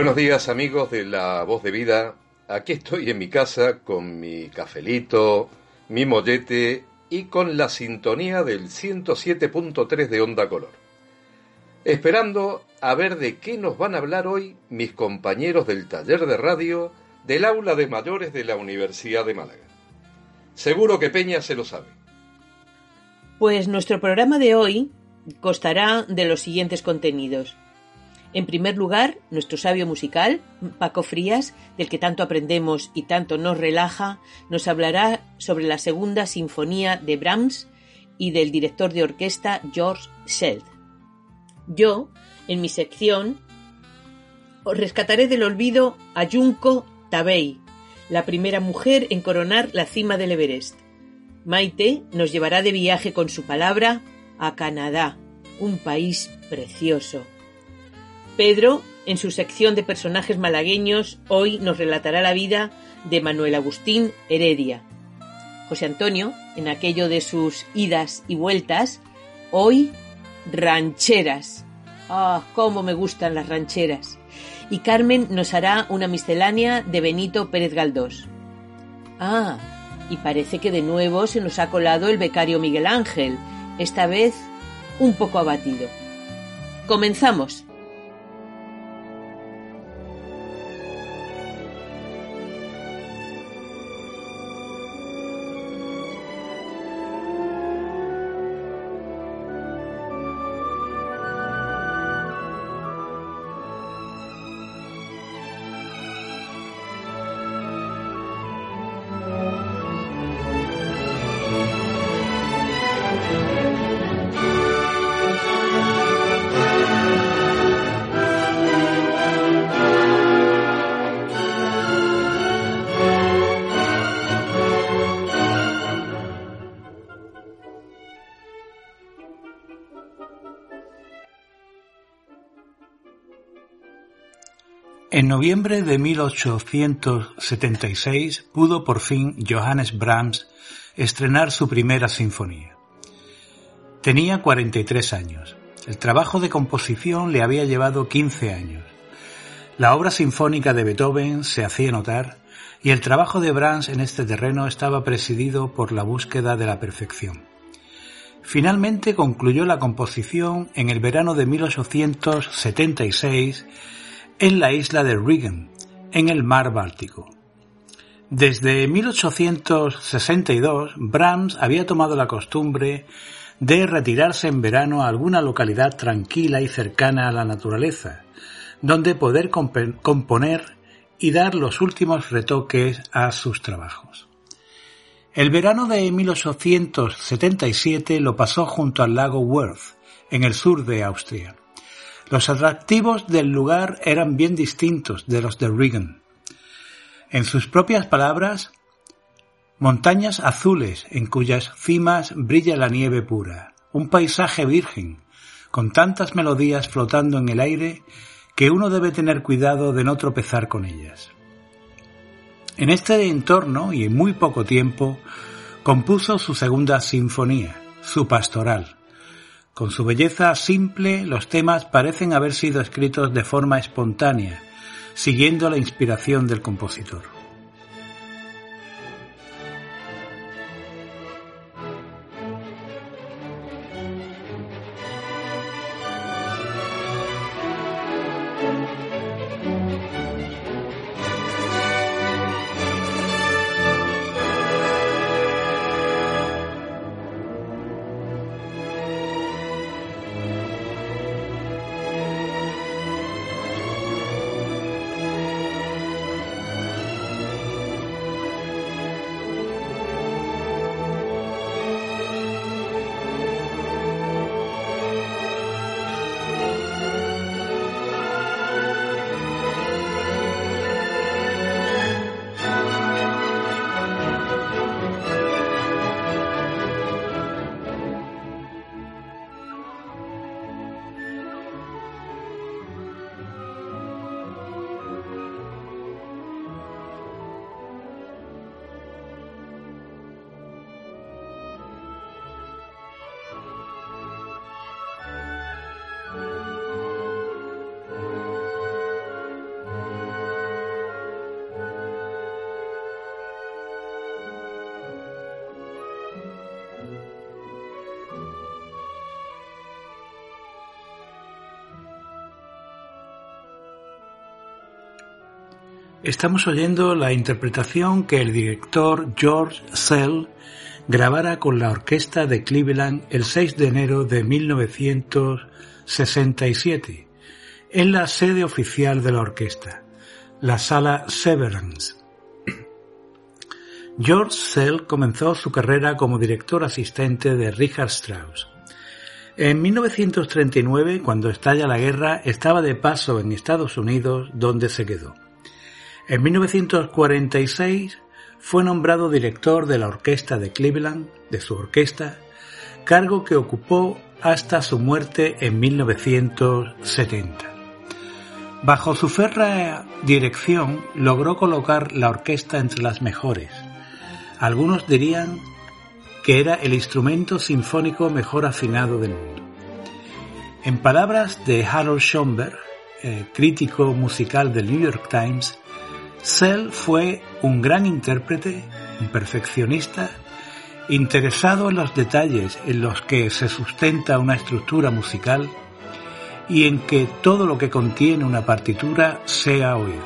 Buenos días amigos de La Voz de Vida. Aquí estoy en mi casa con mi cafelito, mi mollete y con la sintonía del 107.3 de Onda Color. Esperando a ver de qué nos van a hablar hoy mis compañeros del taller de radio del aula de mayores de la Universidad de Málaga. Seguro que Peña se lo sabe. Pues nuestro programa de hoy constará de los siguientes contenidos. En primer lugar, nuestro sabio musical, Paco Frías, del que tanto aprendemos y tanto nos relaja, nos hablará sobre la segunda sinfonía de Brahms y del director de orquesta George Scheld. Yo, en mi sección, os rescataré del olvido a Junko Tabei, la primera mujer en coronar la cima del Everest. Maite nos llevará de viaje con su palabra a Canadá, un país precioso. Pedro, en su sección de personajes malagueños, hoy nos relatará la vida de Manuel Agustín Heredia. José Antonio, en aquello de sus idas y vueltas, hoy rancheras. Ah, cómo me gustan las rancheras. Y Carmen nos hará una miscelánea de Benito Pérez Galdós. Ah, y parece que de nuevo se nos ha colado el becario Miguel Ángel, esta vez un poco abatido. Comenzamos. En noviembre de 1876 pudo por fin Johannes Brahms estrenar su primera sinfonía. Tenía 43 años. El trabajo de composición le había llevado 15 años. La obra sinfónica de Beethoven se hacía notar y el trabajo de Brahms en este terreno estaba presidido por la búsqueda de la perfección. Finalmente concluyó la composición en el verano de 1876 en la isla de Rügen, en el mar Báltico. Desde 1862, Brahms había tomado la costumbre de retirarse en verano a alguna localidad tranquila y cercana a la naturaleza, donde poder componer y dar los últimos retoques a sus trabajos. El verano de 1877 lo pasó junto al lago Worth, en el sur de Austria. Los atractivos del lugar eran bien distintos de los de Regan. En sus propias palabras, montañas azules en cuyas cimas brilla la nieve pura, un paisaje virgen, con tantas melodías flotando en el aire que uno debe tener cuidado de no tropezar con ellas. En este entorno y en muy poco tiempo compuso su segunda sinfonía, su pastoral, con su belleza simple, los temas parecen haber sido escritos de forma espontánea, siguiendo la inspiración del compositor. Estamos oyendo la interpretación que el director George Sell grabara con la orquesta de Cleveland el 6 de enero de 1967 en la sede oficial de la orquesta, la sala Severance. George Sell comenzó su carrera como director asistente de Richard Strauss. En 1939, cuando estalla la guerra, estaba de paso en Estados Unidos, donde se quedó. En 1946 fue nombrado director de la Orquesta de Cleveland, de su orquesta, cargo que ocupó hasta su muerte en 1970. Bajo su férrea dirección logró colocar la orquesta entre las mejores. Algunos dirían que era el instrumento sinfónico mejor afinado del mundo. En palabras de Harold Schoenberg, eh, crítico musical del New York Times, Sell fue un gran intérprete, un perfeccionista, interesado en los detalles en los que se sustenta una estructura musical y en que todo lo que contiene una partitura sea oído,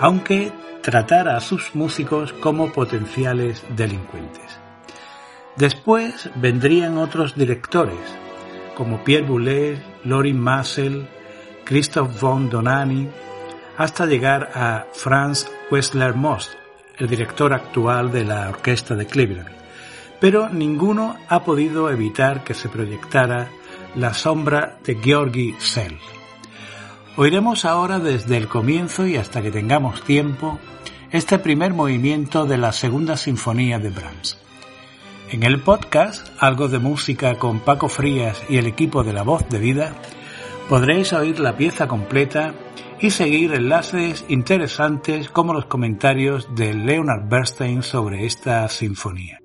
aunque tratara a sus músicos como potenciales delincuentes. Después vendrían otros directores, como Pierre Boulez, Lorin Massel, Christoph von Donani, hasta llegar a Franz Wessler Most, el director actual de la Orquesta de Cleveland. Pero ninguno ha podido evitar que se proyectara la sombra de Georgi Sell. Oiremos ahora desde el comienzo y hasta que tengamos tiempo este primer movimiento de la segunda sinfonía de Brahms. En el podcast Algo de Música con Paco Frías y el equipo de La Voz de Vida podréis oír la pieza completa y seguir enlaces interesantes como los comentarios de Leonard Bernstein sobre esta sinfonía.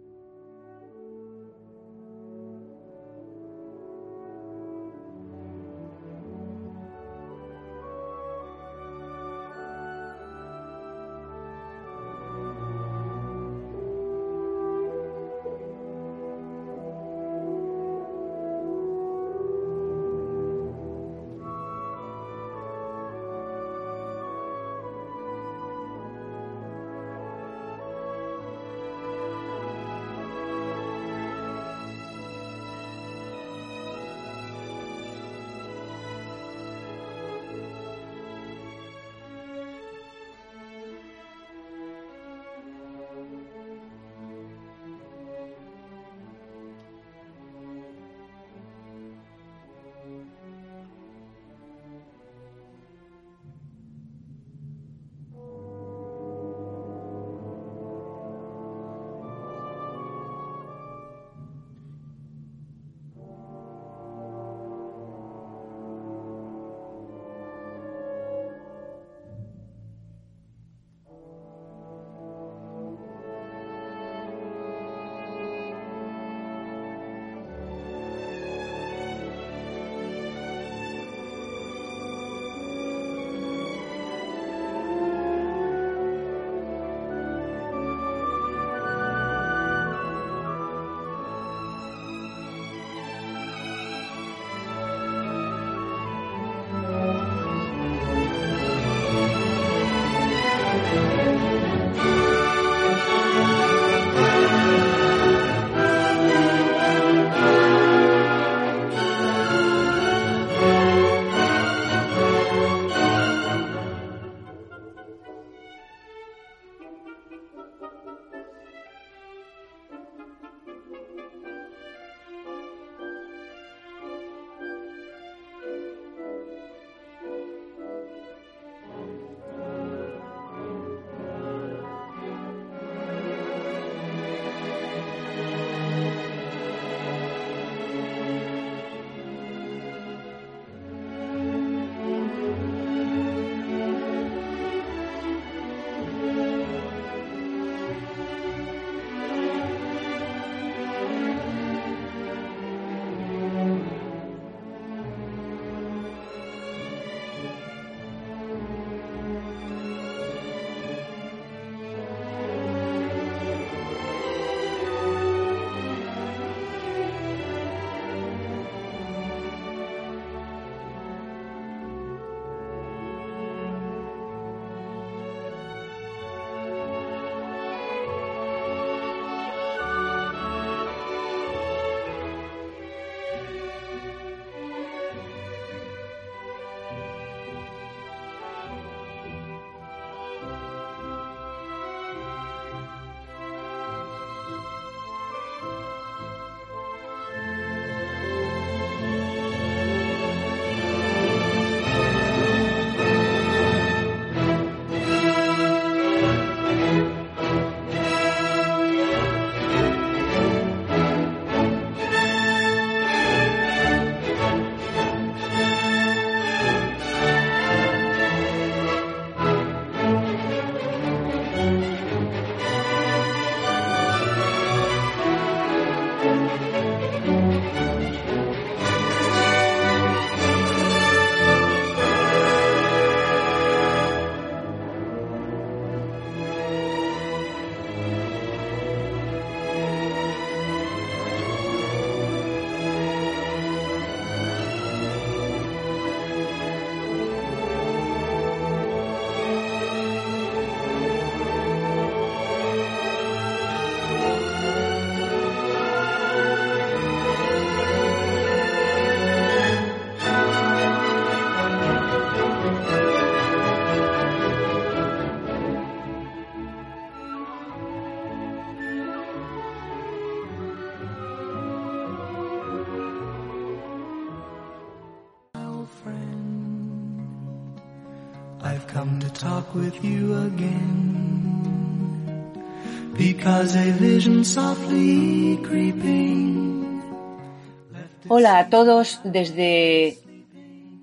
Hola a todos desde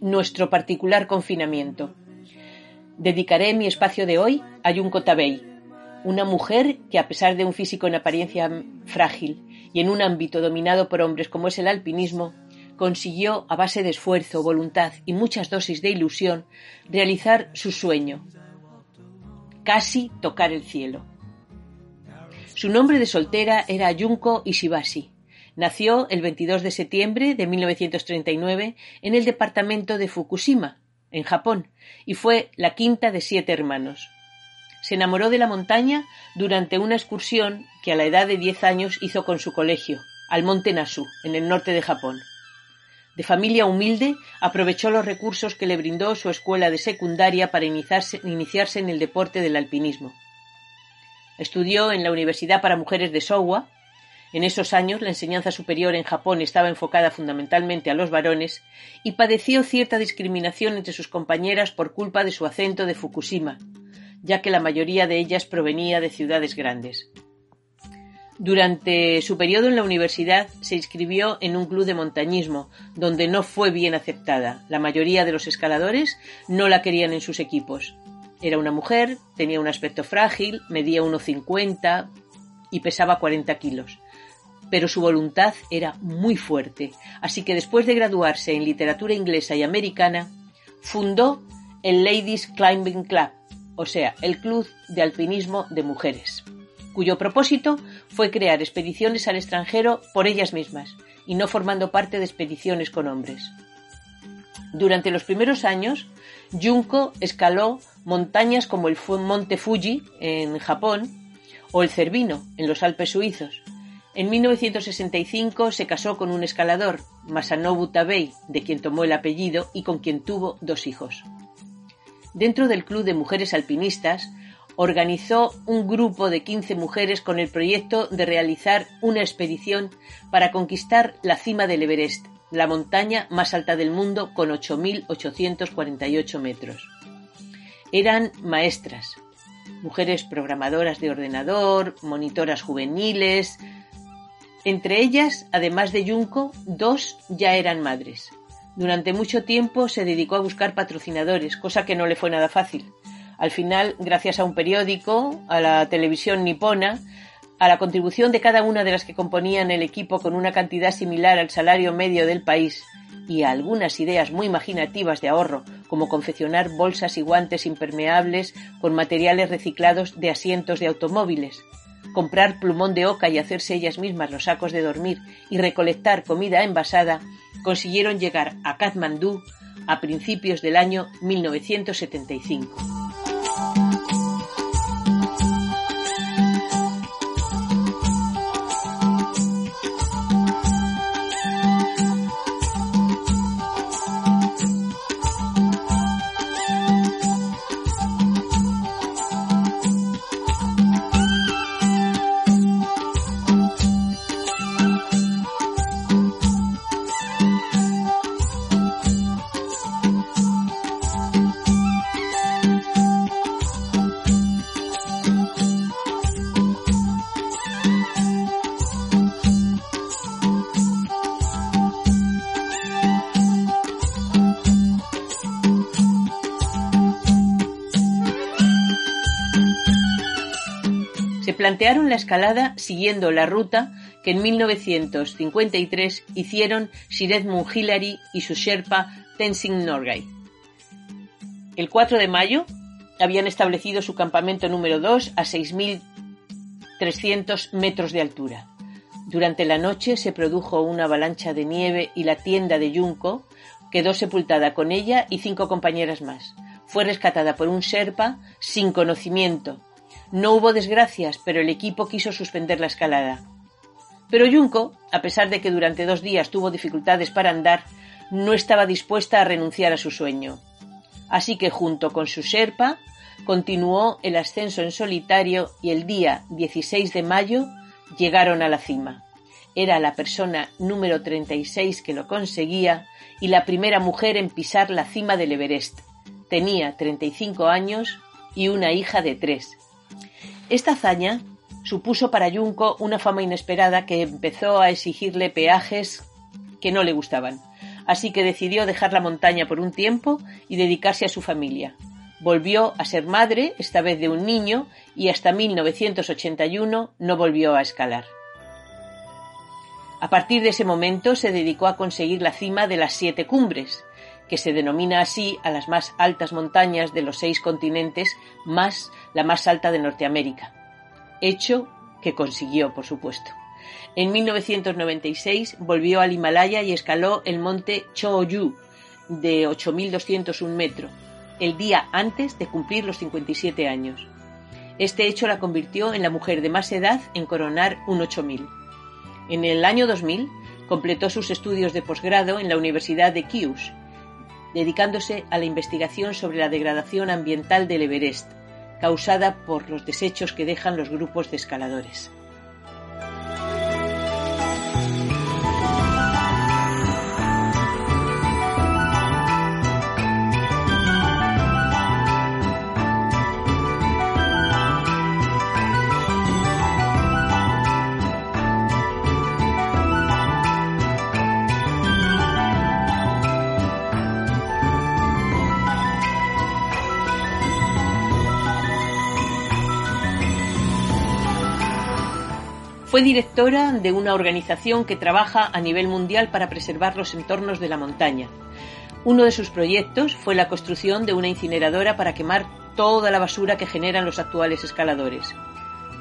nuestro particular confinamiento. Dedicaré mi espacio de hoy a Junko Tabei, una mujer que a pesar de un físico en apariencia frágil y en un ámbito dominado por hombres como es el alpinismo, consiguió, a base de esfuerzo, voluntad y muchas dosis de ilusión, realizar su sueño, casi tocar el cielo. Su nombre de soltera era Junko Ishibashi. Nació el 22 de septiembre de 1939 en el departamento de Fukushima, en Japón, y fue la quinta de siete hermanos. Se enamoró de la montaña durante una excursión que a la edad de diez años hizo con su colegio, al monte Nasu, en el norte de Japón. De familia humilde, aprovechó los recursos que le brindó su escuela de secundaria para iniciarse, iniciarse en el deporte del alpinismo. Estudió en la Universidad para Mujeres de Showa. En esos años la enseñanza superior en Japón estaba enfocada fundamentalmente a los varones y padeció cierta discriminación entre sus compañeras por culpa de su acento de Fukushima, ya que la mayoría de ellas provenía de ciudades grandes. Durante su periodo en la universidad se inscribió en un club de montañismo, donde no fue bien aceptada. La mayoría de los escaladores no la querían en sus equipos. Era una mujer, tenía un aspecto frágil, medía 1,50 y pesaba 40 kilos. Pero su voluntad era muy fuerte, así que después de graduarse en literatura inglesa y americana, fundó el Ladies Climbing Club, o sea, el club de alpinismo de mujeres cuyo propósito fue crear expediciones al extranjero por ellas mismas y no formando parte de expediciones con hombres. Durante los primeros años, Junko escaló montañas como el Monte Fuji en Japón o el Cervino en los Alpes suizos. En 1965 se casó con un escalador, Masanobu Tabei, de quien tomó el apellido y con quien tuvo dos hijos. Dentro del Club de Mujeres Alpinistas organizó un grupo de 15 mujeres con el proyecto de realizar una expedición para conquistar la cima del Everest, la montaña más alta del mundo con 8.848 metros. Eran maestras, mujeres programadoras de ordenador, monitoras juveniles. Entre ellas, además de Junco, dos ya eran madres. Durante mucho tiempo se dedicó a buscar patrocinadores, cosa que no le fue nada fácil al final, gracias a un periódico, a la televisión nipona, a la contribución de cada una de las que componían el equipo con una cantidad similar al salario medio del país y a algunas ideas muy imaginativas de ahorro, como confeccionar bolsas y guantes impermeables con materiales reciclados de asientos de automóviles, comprar plumón de oca y hacerse ellas mismas los sacos de dormir y recolectar comida envasada, consiguieron llegar a Kathmandú a principios del año 1975. Plantearon la escalada siguiendo la ruta que en 1953 hicieron Shired Hillary y su Sherpa Tenzing Norgay. El 4 de mayo habían establecido su campamento número 2 a 6.300 metros de altura. Durante la noche se produjo una avalancha de nieve y la tienda de Junco quedó sepultada con ella y cinco compañeras más. Fue rescatada por un Sherpa sin conocimiento no hubo desgracias, pero el equipo quiso suspender la escalada. Pero Junko, a pesar de que durante dos días tuvo dificultades para andar, no estaba dispuesta a renunciar a su sueño. Así que junto con su Sherpa continuó el ascenso en solitario y el día 16 de mayo llegaron a la cima. Era la persona número 36 que lo conseguía y la primera mujer en pisar la cima del Everest, tenía 35 años y una hija de tres. Esta hazaña supuso para Junco una fama inesperada que empezó a exigirle peajes que no le gustaban. Así que decidió dejar la montaña por un tiempo y dedicarse a su familia. Volvió a ser madre, esta vez de un niño, y hasta 1981 no volvió a escalar. A partir de ese momento se dedicó a conseguir la cima de las siete cumbres, que se denomina así a las más altas montañas de los seis continentes, más la más alta de Norteamérica. Hecho que consiguió, por supuesto. En 1996 volvió al Himalaya y escaló el monte Choyu de 8.201 metros, el día antes de cumplir los 57 años. Este hecho la convirtió en la mujer de más edad en coronar un 8000. En el año 2000 completó sus estudios de posgrado en la Universidad de Kyushu, dedicándose a la investigación sobre la degradación ambiental del Everest, causada por los desechos que dejan los grupos de escaladores. Fue directora de una organización que trabaja a nivel mundial para preservar los entornos de la montaña. Uno de sus proyectos fue la construcción de una incineradora para quemar toda la basura que generan los actuales escaladores.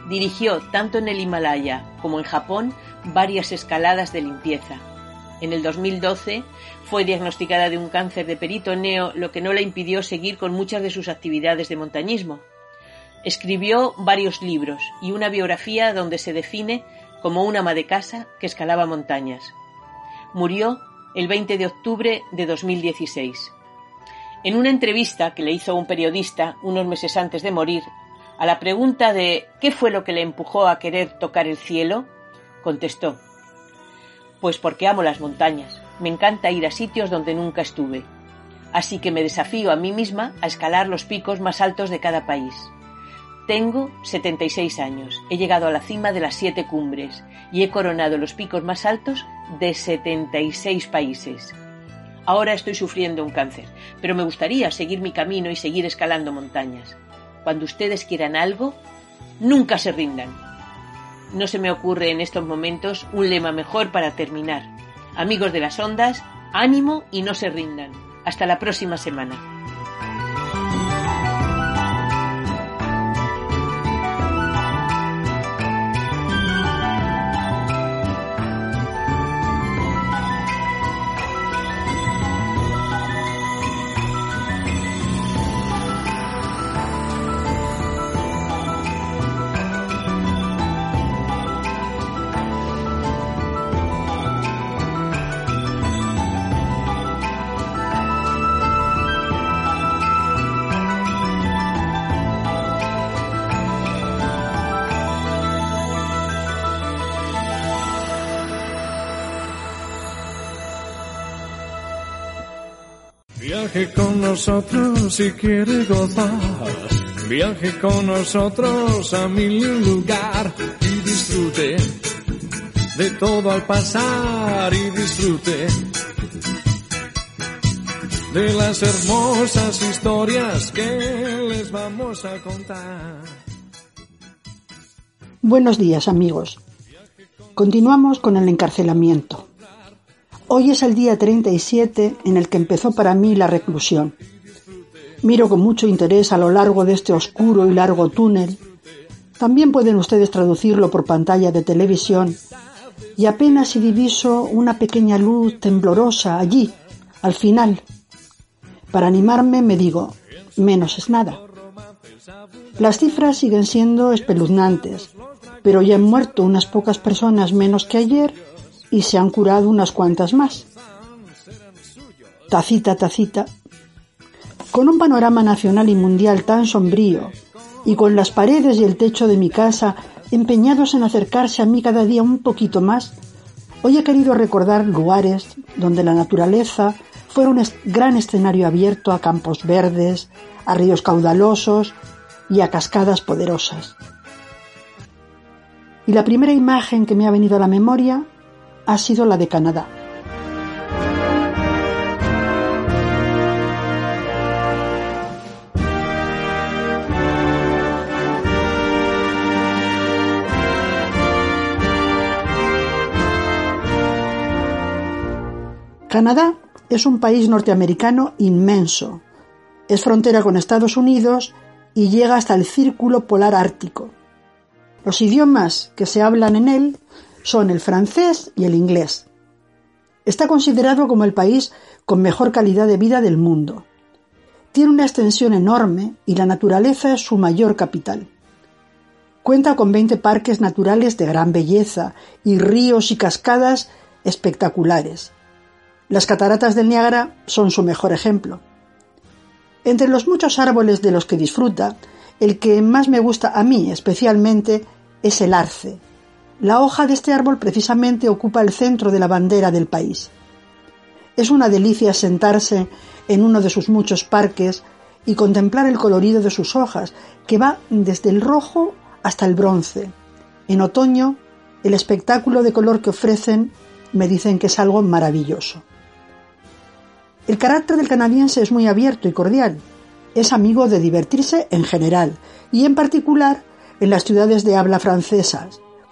Dirigió tanto en el Himalaya como en Japón varias escaladas de limpieza. En el 2012 fue diagnosticada de un cáncer de peritoneo, lo que no la impidió seguir con muchas de sus actividades de montañismo. Escribió varios libros y una biografía donde se define como una ama de casa que escalaba montañas. Murió el 20 de octubre de 2016. En una entrevista que le hizo un periodista unos meses antes de morir, a la pregunta de ¿qué fue lo que le empujó a querer tocar el cielo? contestó, Pues porque amo las montañas, me encanta ir a sitios donde nunca estuve, así que me desafío a mí misma a escalar los picos más altos de cada país. Tengo 76 años, he llegado a la cima de las siete cumbres y he coronado los picos más altos de 76 países. Ahora estoy sufriendo un cáncer, pero me gustaría seguir mi camino y seguir escalando montañas. Cuando ustedes quieran algo, nunca se rindan. No se me ocurre en estos momentos un lema mejor para terminar. Amigos de las ondas, ánimo y no se rindan. Hasta la próxima semana. Viaje con nosotros si quiere gozar. Viaje con nosotros a mil lugar y disfrute de todo al pasar y disfrute de las hermosas historias que les vamos a contar. Buenos días amigos. Continuamos con el encarcelamiento. Hoy es el día 37 en el que empezó para mí la reclusión. Miro con mucho interés a lo largo de este oscuro y largo túnel. También pueden ustedes traducirlo por pantalla de televisión y apenas si diviso una pequeña luz temblorosa allí, al final. Para animarme me digo, menos es nada. Las cifras siguen siendo espeluznantes, pero ya han muerto unas pocas personas menos que ayer y se han curado unas cuantas más. Tacita, tacita. Con un panorama nacional y mundial tan sombrío y con las paredes y el techo de mi casa empeñados en acercarse a mí cada día un poquito más, hoy he querido recordar lugares donde la naturaleza fuera un gran escenario abierto a campos verdes, a ríos caudalosos y a cascadas poderosas. Y la primera imagen que me ha venido a la memoria ha sido la de Canadá. Canadá es un país norteamericano inmenso. Es frontera con Estados Unidos y llega hasta el Círculo Polar Ártico. Los idiomas que se hablan en él son el francés y el inglés. Está considerado como el país con mejor calidad de vida del mundo. Tiene una extensión enorme y la naturaleza es su mayor capital. Cuenta con 20 parques naturales de gran belleza y ríos y cascadas espectaculares. Las cataratas del Niágara son su mejor ejemplo. Entre los muchos árboles de los que disfruta, el que más me gusta a mí especialmente es el arce. La hoja de este árbol precisamente ocupa el centro de la bandera del país. Es una delicia sentarse en uno de sus muchos parques y contemplar el colorido de sus hojas, que va desde el rojo hasta el bronce. En otoño, el espectáculo de color que ofrecen me dicen que es algo maravilloso. El carácter del canadiense es muy abierto y cordial. Es amigo de divertirse en general y en particular en las ciudades de habla francesa,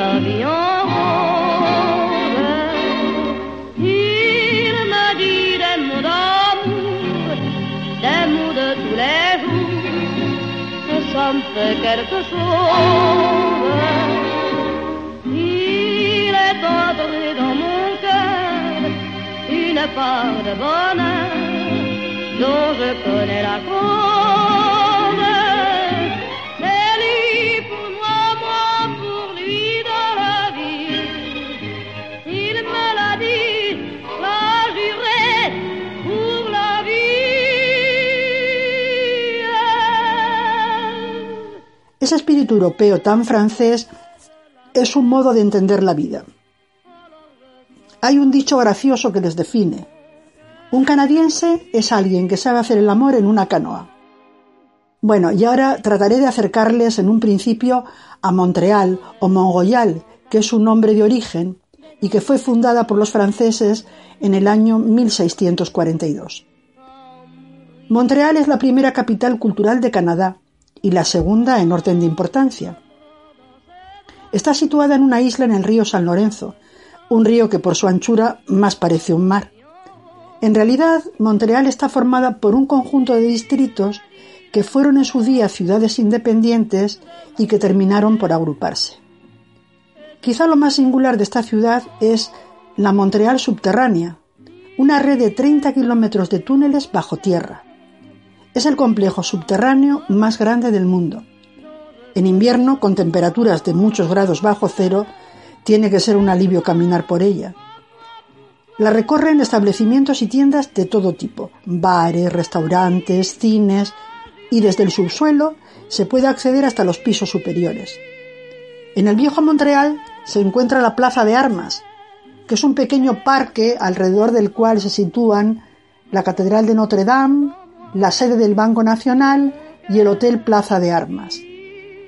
La vie en rose. Il me dit des mots d'amour, des mots de tous les jours, et ça me fait quelque chose. dans mon cœur une part de bonheur dont je connais la cause. Espíritu europeo tan francés es un modo de entender la vida. Hay un dicho gracioso que les define. Un canadiense es alguien que sabe hacer el amor en una canoa. Bueno, y ahora trataré de acercarles en un principio a Montreal o Mongoyal, que es un nombre de origen y que fue fundada por los franceses en el año 1642. Montreal es la primera capital cultural de Canadá y la segunda en orden de importancia. Está situada en una isla en el río San Lorenzo, un río que por su anchura más parece un mar. En realidad, Montreal está formada por un conjunto de distritos que fueron en su día ciudades independientes y que terminaron por agruparse. Quizá lo más singular de esta ciudad es la Montreal subterránea, una red de 30 kilómetros de túneles bajo tierra. Es el complejo subterráneo más grande del mundo. En invierno, con temperaturas de muchos grados bajo cero, tiene que ser un alivio caminar por ella. La recorren establecimientos y tiendas de todo tipo, bares, restaurantes, cines, y desde el subsuelo se puede acceder hasta los pisos superiores. En el viejo Montreal se encuentra la Plaza de Armas, que es un pequeño parque alrededor del cual se sitúan la Catedral de Notre Dame, la sede del Banco Nacional y el Hotel Plaza de Armas.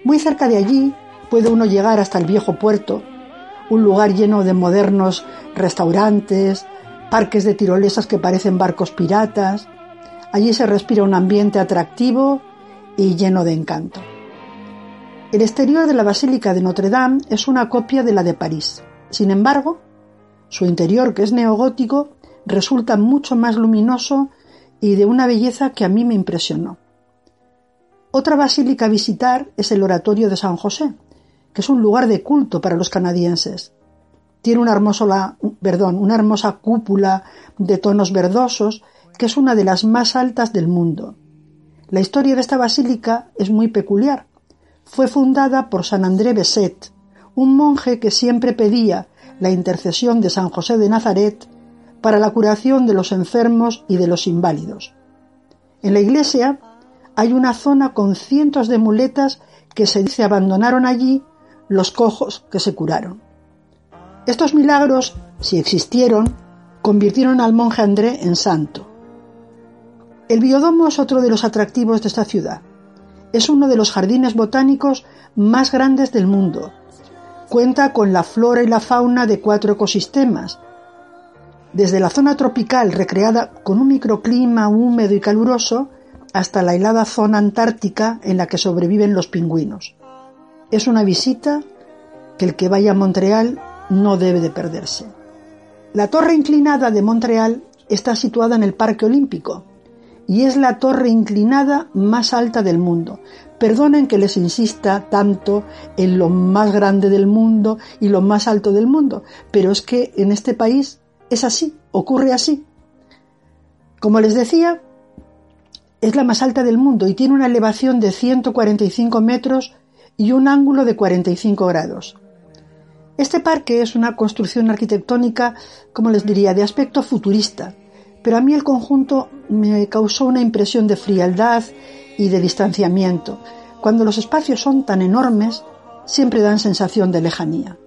Muy cerca de allí puede uno llegar hasta el viejo puerto, un lugar lleno de modernos restaurantes, parques de tirolesas que parecen barcos piratas. Allí se respira un ambiente atractivo y lleno de encanto. El exterior de la Basílica de Notre Dame es una copia de la de París. Sin embargo, su interior, que es neogótico, resulta mucho más luminoso y de una belleza que a mí me impresionó. Otra basílica a visitar es el Oratorio de San José, que es un lugar de culto para los canadienses. Tiene una hermosa, una hermosa cúpula de tonos verdosos que es una de las más altas del mundo. La historia de esta basílica es muy peculiar. Fue fundada por San André Besset, un monje que siempre pedía la intercesión de San José de Nazaret para la curación de los enfermos y de los inválidos. En la iglesia hay una zona con cientos de muletas que se dice abandonaron allí los cojos que se curaron. Estos milagros, si existieron, convirtieron al monje André en santo. El biodomo es otro de los atractivos de esta ciudad. Es uno de los jardines botánicos más grandes del mundo. Cuenta con la flora y la fauna de cuatro ecosistemas, desde la zona tropical recreada con un microclima húmedo y caluroso hasta la helada zona antártica en la que sobreviven los pingüinos. Es una visita que el que vaya a Montreal no debe de perderse. La torre inclinada de Montreal está situada en el Parque Olímpico y es la torre inclinada más alta del mundo. Perdonen que les insista tanto en lo más grande del mundo y lo más alto del mundo, pero es que en este país es así, ocurre así. Como les decía, es la más alta del mundo y tiene una elevación de 145 metros y un ángulo de 45 grados. Este parque es una construcción arquitectónica, como les diría, de aspecto futurista, pero a mí el conjunto me causó una impresión de frialdad y de distanciamiento. Cuando los espacios son tan enormes, siempre dan sensación de lejanía.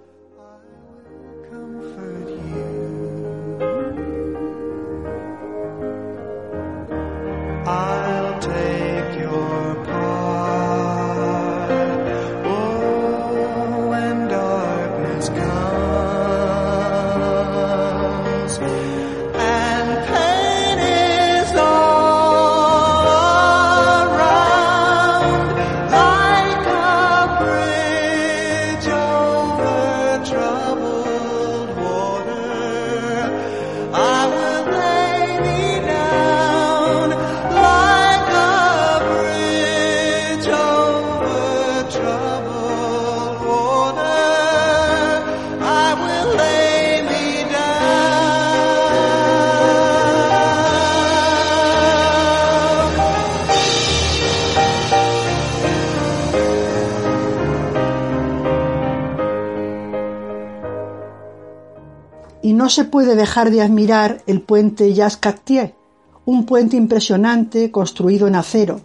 Puede dejar de admirar el puente Jacques Cartier, un puente impresionante construido en acero,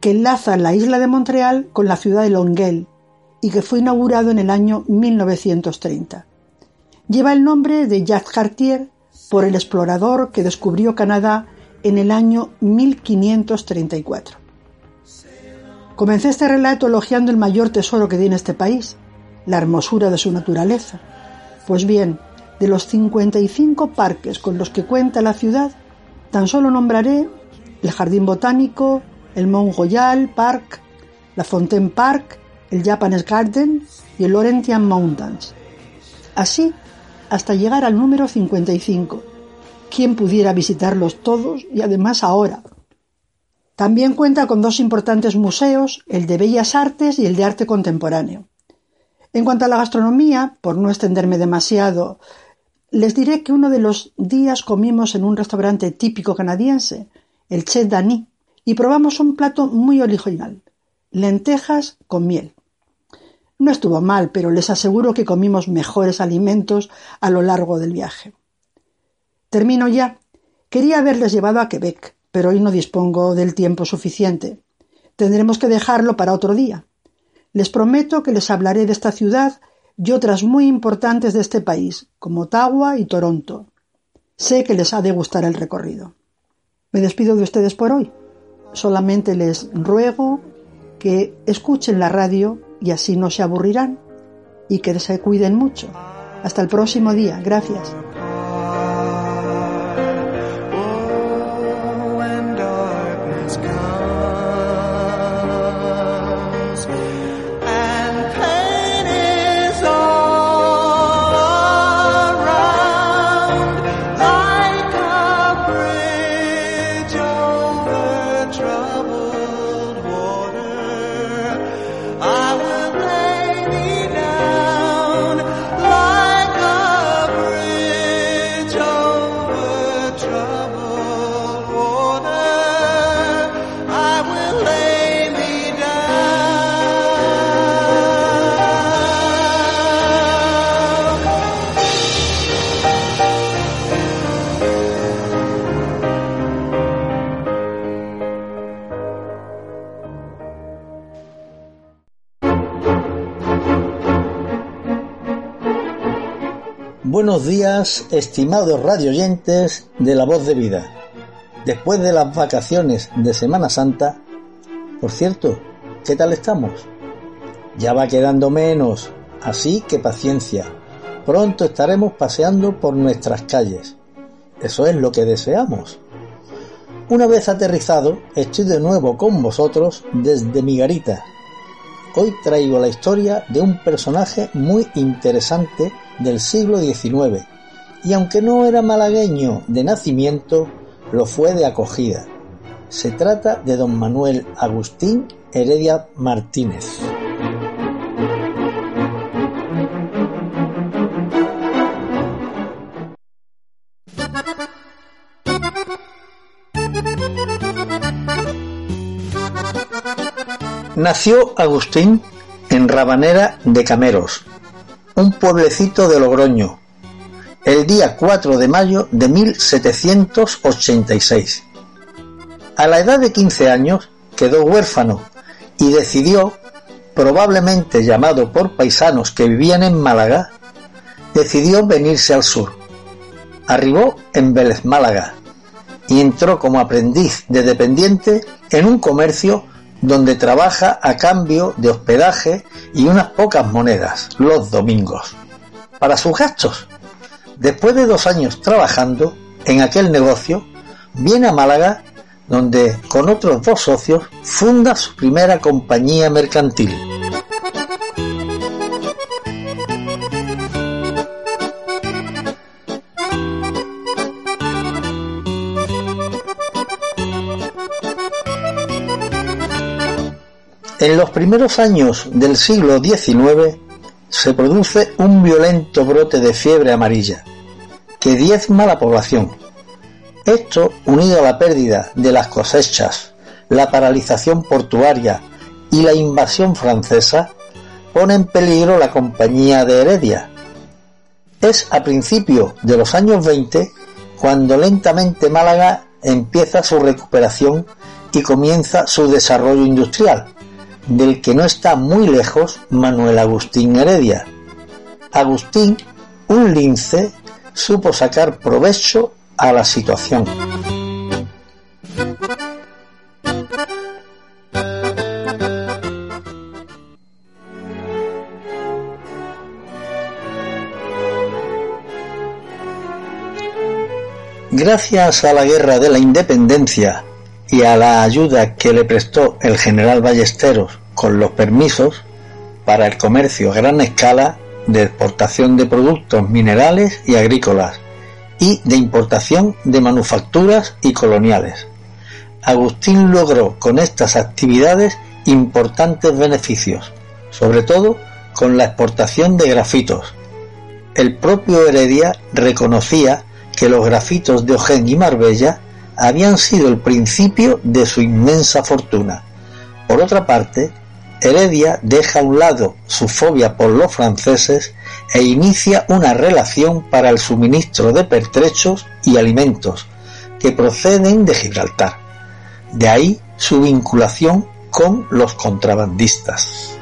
que enlaza la isla de Montreal con la ciudad de Longueuil y que fue inaugurado en el año 1930. Lleva el nombre de Jacques Cartier por el explorador que descubrió Canadá en el año 1534. Comencé este relato elogiando el mayor tesoro que tiene este país, la hermosura de su naturaleza. Pues bien, de los 55 parques con los que cuenta la ciudad, tan solo nombraré el Jardín Botánico, el Mont Royal Park, la Fontaine Park, el Japanese Garden y el Laurentian Mountains. Así, hasta llegar al número 55. ¿Quién pudiera visitarlos todos y además ahora? También cuenta con dos importantes museos, el de Bellas Artes y el de Arte Contemporáneo. En cuanto a la gastronomía, por no extenderme demasiado les diré que uno de los días comimos en un restaurante típico canadiense, el Che Dani, y probamos un plato muy original, lentejas con miel. No estuvo mal, pero les aseguro que comimos mejores alimentos a lo largo del viaje. Termino ya. Quería haberles llevado a Quebec, pero hoy no dispongo del tiempo suficiente. Tendremos que dejarlo para otro día. Les prometo que les hablaré de esta ciudad y otras muy importantes de este país, como Ottawa y Toronto. Sé que les ha de gustar el recorrido. Me despido de ustedes por hoy. Solamente les ruego que escuchen la radio y así no se aburrirán y que se cuiden mucho. Hasta el próximo día. Gracias. Buenos días, estimados radioyentes de La Voz de Vida. Después de las vacaciones de Semana Santa, por cierto, ¿qué tal estamos? Ya va quedando menos, así que paciencia. Pronto estaremos paseando por nuestras calles. Eso es lo que deseamos. Una vez aterrizado, estoy de nuevo con vosotros desde mi garita. Hoy traigo la historia de un personaje muy interesante del siglo XIX, y aunque no era malagueño de nacimiento, lo fue de acogida. Se trata de don Manuel Agustín Heredia Martínez. Nació Agustín en Rabanera de Cameros, un pueblecito de Logroño, el día 4 de mayo de 1786. A la edad de 15 años quedó huérfano y decidió, probablemente llamado por paisanos que vivían en Málaga, decidió venirse al sur. Arribó en Vélez Málaga y entró como aprendiz de dependiente en un comercio donde trabaja a cambio de hospedaje y unas pocas monedas los domingos para sus gastos. Después de dos años trabajando en aquel negocio, viene a Málaga donde con otros dos socios funda su primera compañía mercantil. En los primeros años del siglo XIX se produce un violento brote de fiebre amarilla que diezma la población. Esto, unido a la pérdida de las cosechas, la paralización portuaria y la invasión francesa, pone en peligro la compañía de Heredia. Es a principios de los años 20 cuando lentamente Málaga empieza su recuperación y comienza su desarrollo industrial del que no está muy lejos Manuel Agustín Heredia. Agustín, un lince, supo sacar provecho a la situación. Gracias a la Guerra de la Independencia y a la ayuda que le prestó el general Ballesteros con los permisos para el comercio a gran escala de exportación de productos minerales y agrícolas y de importación de manufacturas y coloniales. Agustín logró con estas actividades importantes beneficios, sobre todo con la exportación de grafitos. El propio Heredia reconocía que los grafitos de Ojén y Marbella habían sido el principio de su inmensa fortuna. Por otra parte, Heredia deja a un lado su fobia por los franceses e inicia una relación para el suministro de pertrechos y alimentos que proceden de Gibraltar. De ahí su vinculación con los contrabandistas.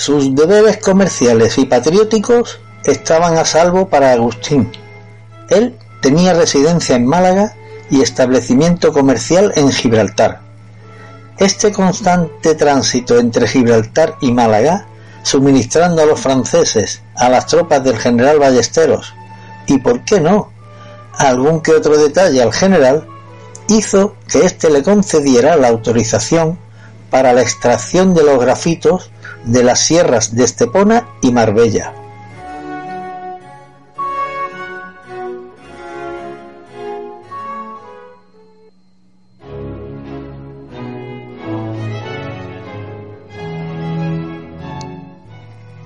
Sus deberes comerciales y patrióticos estaban a salvo para Agustín. Él tenía residencia en Málaga y establecimiento comercial en Gibraltar. Este constante tránsito entre Gibraltar y Málaga, suministrando a los franceses, a las tropas del general Ballesteros y, por qué no, algún que otro detalle al general, hizo que éste le concediera la autorización para la extracción de los grafitos de las sierras de Estepona y Marbella.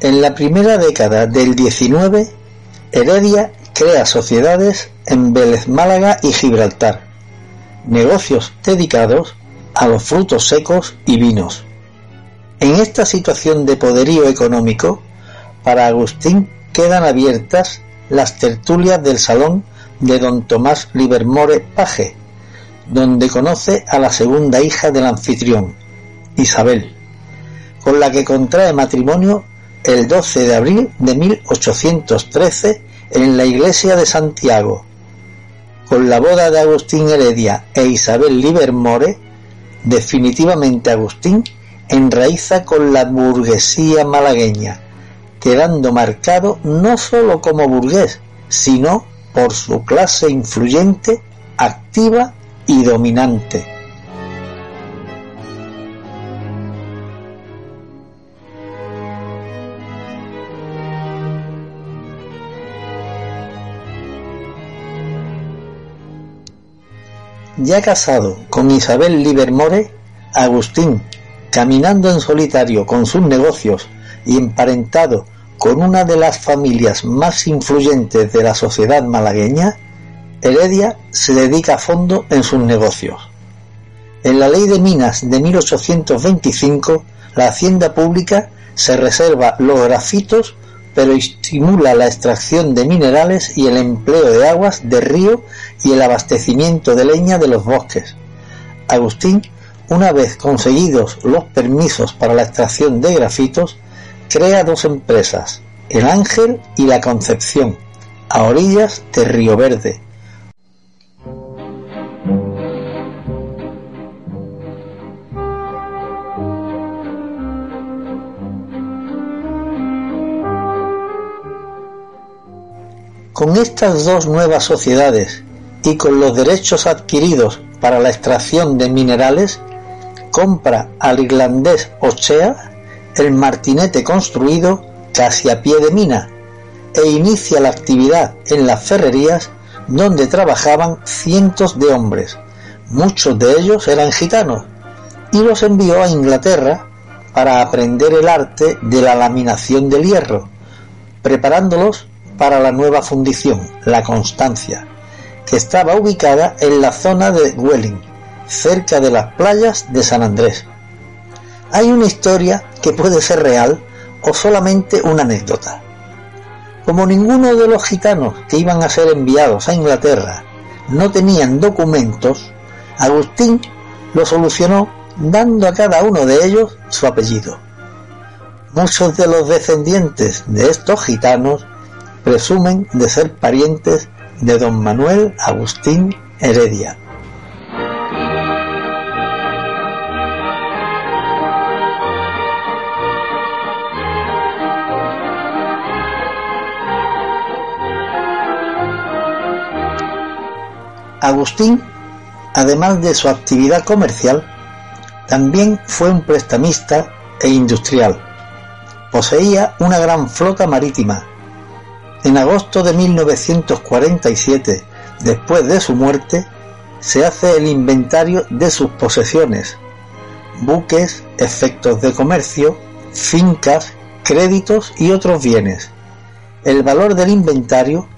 En la primera década del 19, Heredia crea sociedades en Vélez Málaga y Gibraltar, negocios dedicados a los frutos secos y vinos. En esta situación de poderío económico, para Agustín quedan abiertas las tertulias del salón de don Tomás Livermore Paje, donde conoce a la segunda hija del anfitrión, Isabel, con la que contrae matrimonio el 12 de abril de 1813 en la iglesia de Santiago. Con la boda de Agustín Heredia e Isabel Livermore, definitivamente Agustín enraiza con la burguesía malagueña, quedando marcado no sólo como burgués, sino por su clase influyente, activa y dominante. Ya casado con Isabel Livermore, Agustín, caminando en solitario con sus negocios y emparentado con una de las familias más influyentes de la sociedad malagueña, Heredia se dedica a fondo en sus negocios. En la Ley de Minas de 1825, la hacienda pública se reserva los grafitos, pero estimula la extracción de minerales y el empleo de aguas de río y el abastecimiento de leña de los bosques. Agustín, una vez conseguidos los permisos para la extracción de grafitos, crea dos empresas, El Ángel y La Concepción, a orillas de Río Verde. Con estas dos nuevas sociedades y con los derechos adquiridos para la extracción de minerales, compra al irlandés Ochea el martinete construido casi a pie de mina e inicia la actividad en las ferrerías donde trabajaban cientos de hombres, muchos de ellos eran gitanos, y los envió a Inglaterra para aprender el arte de la laminación del hierro, preparándolos para la nueva fundición, la Constancia, que estaba ubicada en la zona de Welling, cerca de las playas de San Andrés. Hay una historia que puede ser real o solamente una anécdota. Como ninguno de los gitanos que iban a ser enviados a Inglaterra no tenían documentos, Agustín lo solucionó dando a cada uno de ellos su apellido. Muchos de los descendientes de estos gitanos presumen de ser parientes de don Manuel Agustín Heredia. Agustín, además de su actividad comercial, también fue un prestamista e industrial. Poseía una gran flota marítima. En agosto de 1947, después de su muerte, se hace el inventario de sus posesiones, buques, efectos de comercio, fincas, créditos y otros bienes. El valor del inventario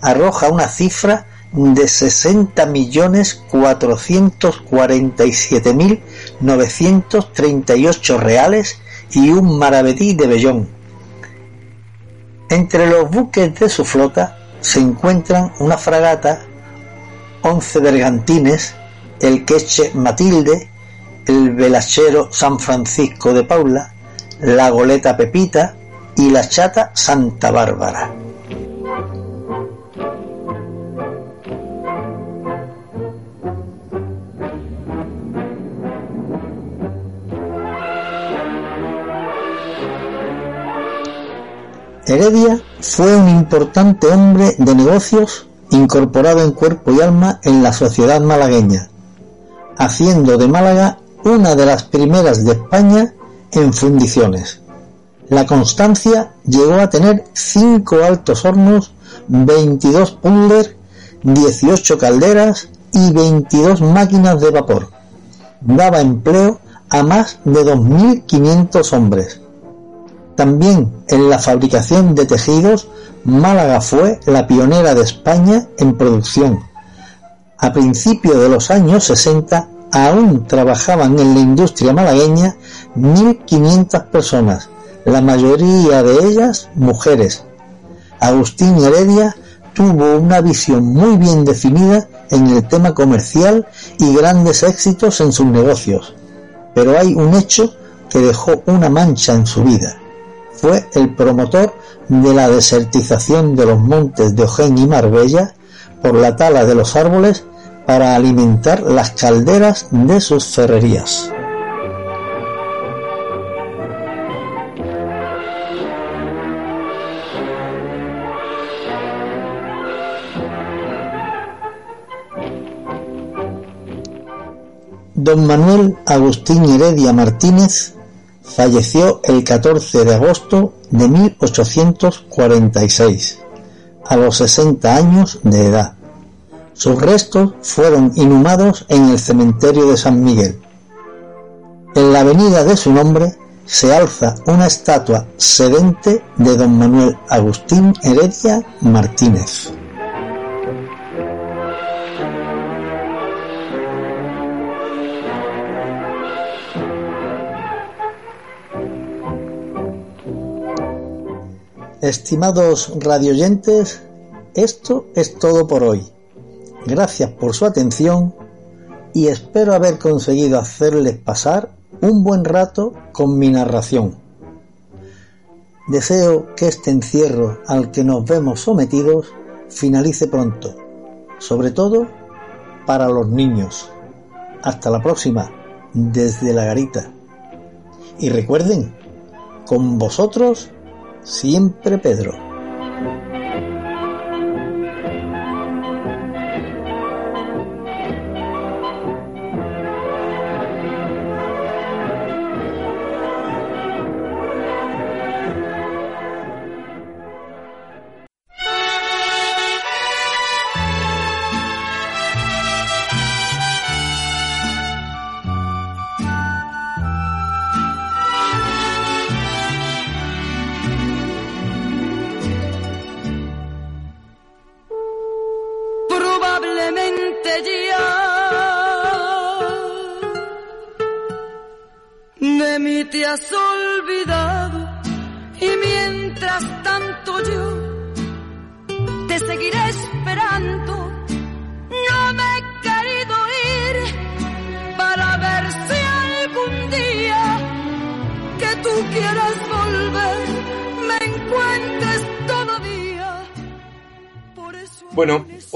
arroja una cifra de sesenta millones cuatrocientos cuarenta y siete mil novecientos treinta y ocho reales y un maravedí de vellón. Entre los buques de su flota se encuentran una fragata, once bergantines, el queche Matilde, el velachero San Francisco de Paula, la goleta Pepita y la chata Santa Bárbara. Heredia fue un importante hombre de negocios incorporado en cuerpo y alma en la sociedad malagueña, haciendo de Málaga una de las primeras de España en fundiciones. La Constancia llegó a tener cinco altos hornos, 22 puller, 18 calderas y 22 máquinas de vapor. Daba empleo a más de 2.500 hombres. También en la fabricación de tejidos, Málaga fue la pionera de España en producción. A principios de los años 60 aún trabajaban en la industria malagueña 1.500 personas, la mayoría de ellas mujeres. Agustín Heredia tuvo una visión muy bien definida en el tema comercial y grandes éxitos en sus negocios. Pero hay un hecho que dejó una mancha en su vida. Fue el promotor de la desertización de los montes de Ojén y Marbella por la tala de los árboles para alimentar las calderas de sus ferrerías. Don Manuel Agustín Heredia Martínez falleció el 14 de agosto de 1846, a los 60 años de edad. Sus restos fueron inhumados en el cementerio de San Miguel. En la avenida de su nombre se alza una estatua sedente de don Manuel Agustín Heredia Martínez. Estimados radioyentes, esto es todo por hoy. Gracias por su atención y espero haber conseguido hacerles pasar un buen rato con mi narración. Deseo que este encierro al que nos vemos sometidos finalice pronto, sobre todo para los niños. Hasta la próxima, desde la garita. Y recuerden, con vosotros siempre Pedro.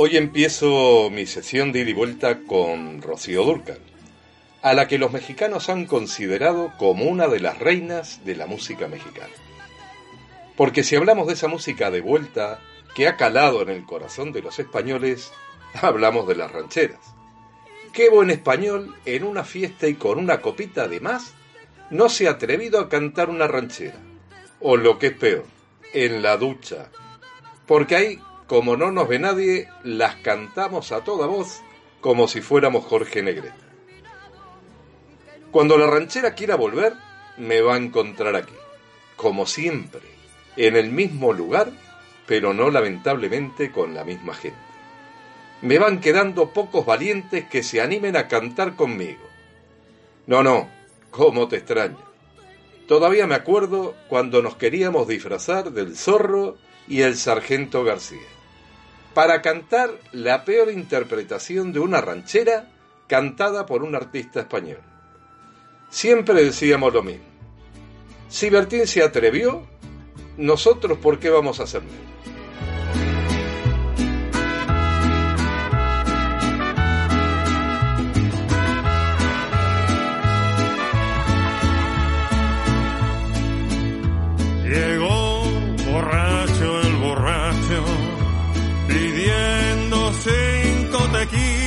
Hoy empiezo mi sesión de ida y vuelta con Rocío Durcal, a la que los mexicanos han considerado como una de las reinas de la música mexicana. Porque si hablamos de esa música de vuelta que ha calado en el corazón de los españoles, hablamos de las rancheras. Qué buen español en una fiesta y con una copita de más no se ha atrevido a cantar una ranchera. O lo que es peor, en la ducha. Porque ahí, como no nos ve nadie, las cantamos a toda voz como si fuéramos Jorge Negrete. Cuando la ranchera quiera volver, me va a encontrar aquí, como siempre, en el mismo lugar, pero no lamentablemente con la misma gente. Me van quedando pocos valientes que se animen a cantar conmigo. No, no, cómo te extraño. Todavía me acuerdo cuando nos queríamos disfrazar del zorro y el sargento García, para cantar la peor interpretación de una ranchera cantada por un artista español. Siempre decíamos lo mismo. Si Bertín se atrevió, nosotros por qué vamos a hacerlo. Cinco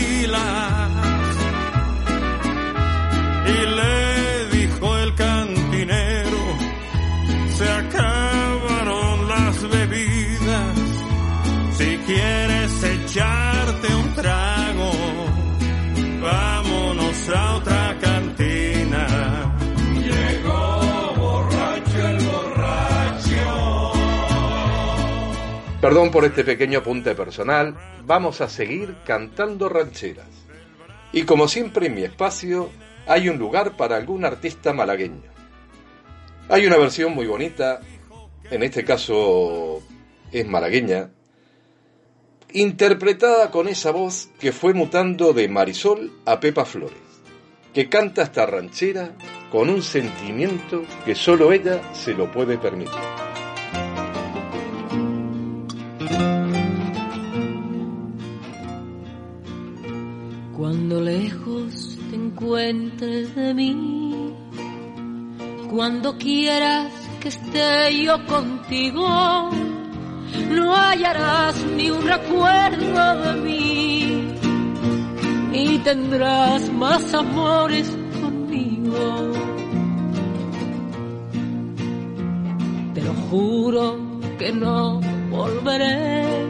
Perdón por este pequeño apunte personal, vamos a seguir cantando rancheras. Y como siempre en mi espacio hay un lugar para algún artista malagueño. Hay una versión muy bonita, en este caso es malagueña, interpretada con esa voz que fue mutando de Marisol a Pepa Flores, que canta esta ranchera con un sentimiento que solo ella se lo puede permitir. Encuentres de mí, cuando quieras que esté yo contigo, no hallarás ni un recuerdo de mí, y tendrás más amores conmigo. Te lo juro que no volveré,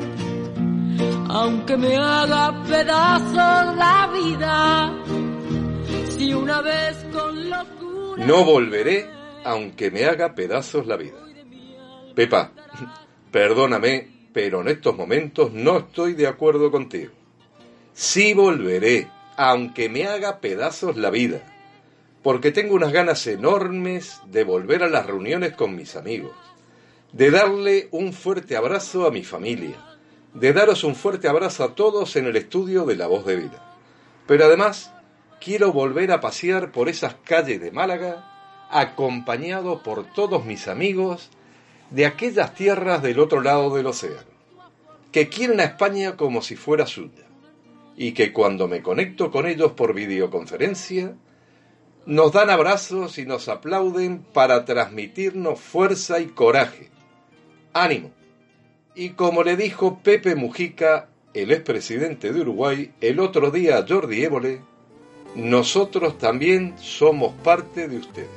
aunque me haga pedazos la vida, una vez con. No volveré aunque me haga pedazos la vida. Pepa, perdóname, pero en estos momentos no estoy de acuerdo contigo. Sí volveré, aunque me haga pedazos la vida, porque tengo unas ganas enormes de volver a las reuniones con mis amigos, de darle un fuerte abrazo a mi familia, de daros un fuerte abrazo a todos en el estudio de La Voz de Vida. Pero además, quiero volver a pasear por esas calles de Málaga, acompañado por todos mis amigos de aquellas tierras del otro lado del océano, que quieren a España como si fuera suya, y que cuando me conecto con ellos por videoconferencia, nos dan abrazos y nos aplauden para transmitirnos fuerza y coraje. Ánimo. Y como le dijo Pepe Mujica, el expresidente de Uruguay, el otro día a Jordi Évole, nosotros también somos parte de ustedes.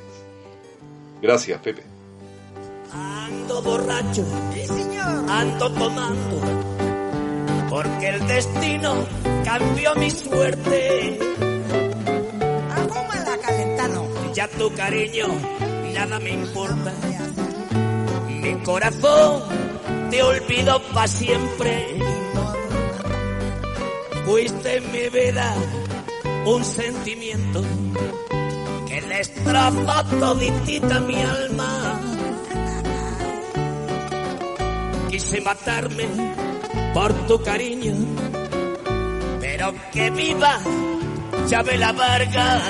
Gracias, Pepe. Ando borracho, ando tomando, porque el destino cambió mi suerte. la calentano. Ya tu cariño, nada me importa. Mi corazón te olvidó para siempre. Fuiste en mi vida un sentimiento que destrozó toditita mi alma. Quise matarme por tu cariño, pero que viva la Vargas.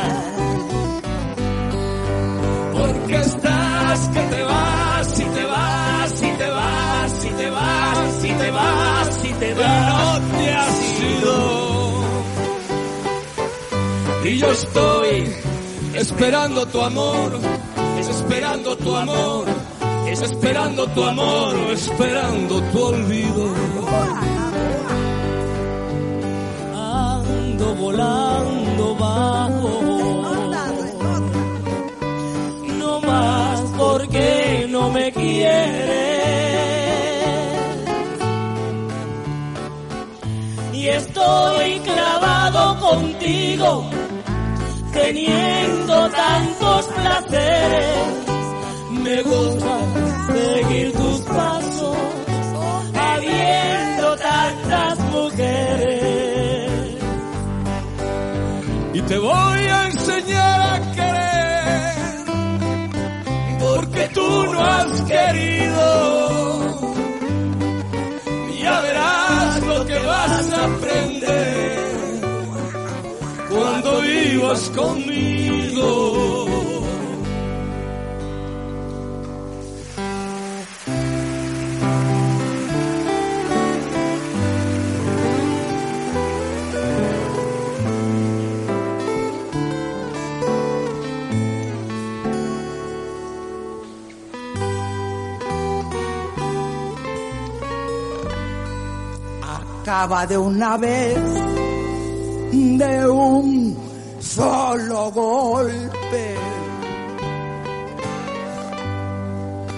Porque estás que te vas, y te vas, y te vas, y te vas, y te vas, y te vas, no te Y yo estoy esperando tu amor, esperando tu amor, esperando tu amor, esperando tu olvido. Ando volando bajo, no más porque no me quieres. Y estoy clavado contigo teniendo tantos placeres. Me gusta seguir tus pasos, habiendo tantas mujeres. Y te voy a enseñar a querer, porque tú no has querido. Ya verás lo que vas a aprender cuando vivas conmigo. Acaba de una vez de un solo golpe.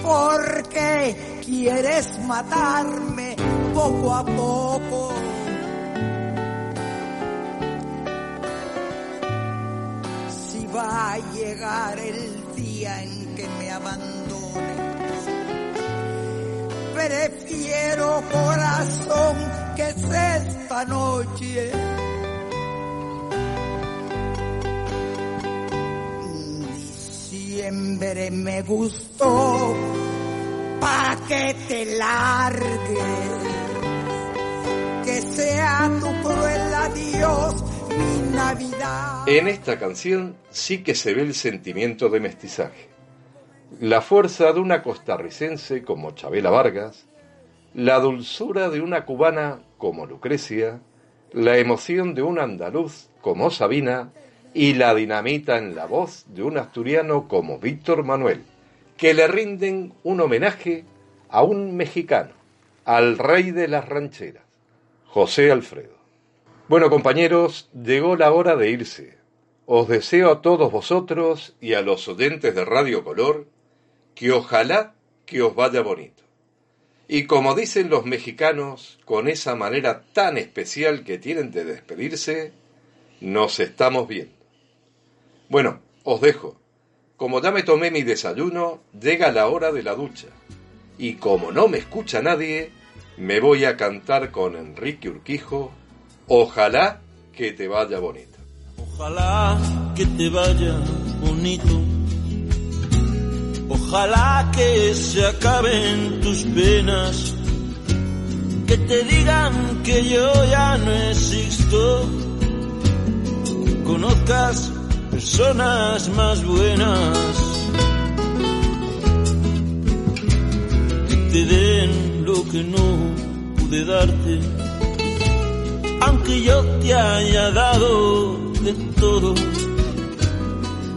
Porque quieres matarme poco a poco. Si va a llegar el día en que me abandones, prefiero corazón que es esta noche me gustó que te que a tu cruel mi Navidad. En esta canción sí que se ve el sentimiento de mestizaje. La fuerza de una costarricense como Chabela Vargas, la dulzura de una cubana como Lucrecia, la emoción de un andaluz como Sabina y la dinamita en la voz de un asturiano como Víctor Manuel, que le rinden un homenaje a un mexicano, al rey de las rancheras, José Alfredo. Bueno compañeros, llegó la hora de irse. Os deseo a todos vosotros y a los oyentes de Radio Color que ojalá que os vaya bonito. Y como dicen los mexicanos, con esa manera tan especial que tienen de despedirse, nos estamos viendo. Bueno, os dejo. Como ya me tomé mi desayuno, llega la hora de la ducha. Y como no me escucha nadie, me voy a cantar con Enrique Urquijo, Ojalá que te vaya bonito. Ojalá que te vaya bonito. Ojalá que se acaben tus penas. Que te digan que yo ya no existo. Conozcas personas más buenas. Que te den lo que no pude darte. Aunque yo te haya dado de todo.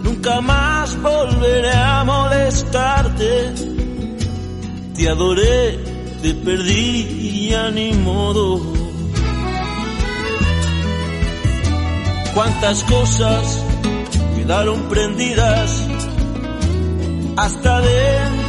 Nunca más volveré a molestarte. Te adoré, te perdí y a ni modo. Cuántas cosas quedaron prendidas hasta dentro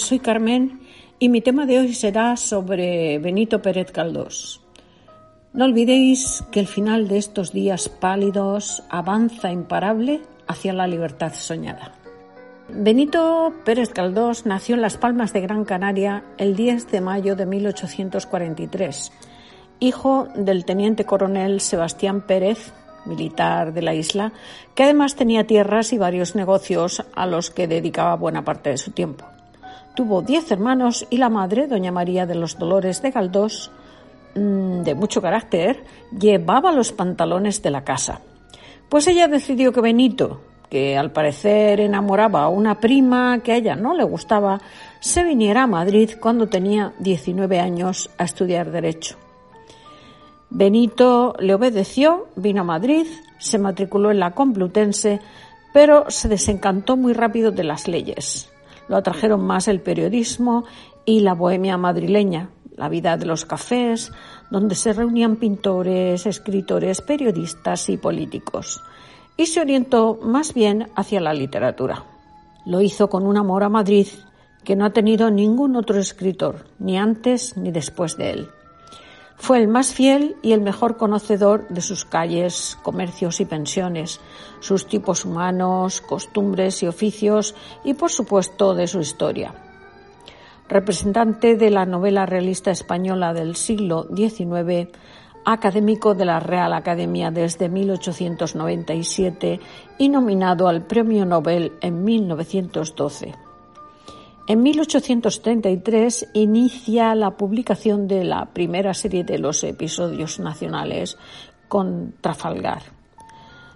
soy Carmen y mi tema de hoy será sobre Benito Pérez Galdós. No olvidéis que el final de estos días pálidos avanza imparable hacia la libertad soñada. Benito Pérez Galdós nació en Las Palmas de Gran Canaria el 10 de mayo de 1843, hijo del teniente coronel Sebastián Pérez, militar de la isla, que además tenía tierras y varios negocios a los que dedicaba buena parte de su tiempo. Tuvo diez hermanos y la madre, doña María de los Dolores de Galdós, mm, de mucho carácter, llevaba los pantalones de la casa. Pues ella decidió que Benito, que al parecer enamoraba a una prima que a ella no le gustaba, se viniera a Madrid cuando tenía 19 años a estudiar Derecho. Benito le obedeció, vino a Madrid, se matriculó en la Complutense, pero se desencantó muy rápido de las leyes. Lo atrajeron más el periodismo y la bohemia madrileña, la vida de los cafés, donde se reunían pintores, escritores, periodistas y políticos, y se orientó más bien hacia la literatura. Lo hizo con un amor a Madrid que no ha tenido ningún otro escritor, ni antes ni después de él. Fue el más fiel y el mejor conocedor de sus calles, comercios y pensiones, sus tipos humanos, costumbres y oficios y, por supuesto, de su historia. Representante de la novela realista española del siglo XIX, académico de la Real Academia desde 1897 y nominado al Premio Nobel en 1912. En 1833 inicia la publicación de la primera serie de los episodios nacionales con Trafalgar.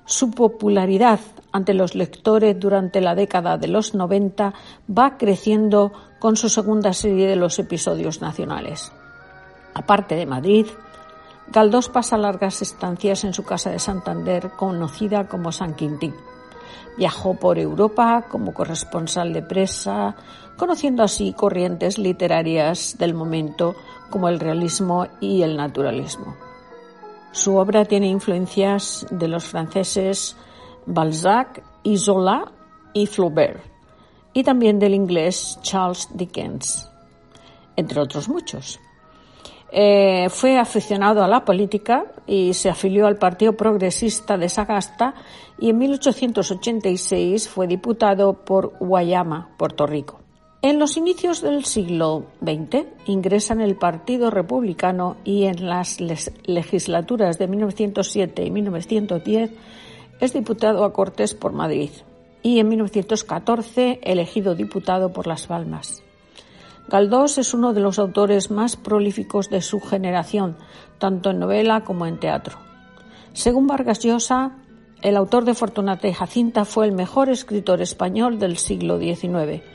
Su popularidad ante los lectores durante la década de los 90 va creciendo con su segunda serie de los episodios nacionales. Aparte de Madrid, Galdós pasa largas estancias en su casa de Santander, conocida como San Quintín. Viajó por Europa como corresponsal de presa, conociendo así corrientes literarias del momento como el realismo y el naturalismo. Su obra tiene influencias de los franceses Balzac, Isola y Flaubert. y también del inglés Charles Dickens, entre otros muchos. Eh, fue aficionado a la política y se afilió al Partido Progresista de Sagasta y en 1886 fue diputado por Guayama, Puerto Rico. En los inicios del siglo XX ingresa en el Partido Republicano y en las legislaturas de 1907 y 1910 es diputado a Cortes por Madrid y en 1914 elegido diputado por Las Palmas. Galdós es uno de los autores más prolíficos de su generación, tanto en novela como en teatro. Según Vargas Llosa, el autor de Fortunata y Jacinta fue el mejor escritor español del siglo XIX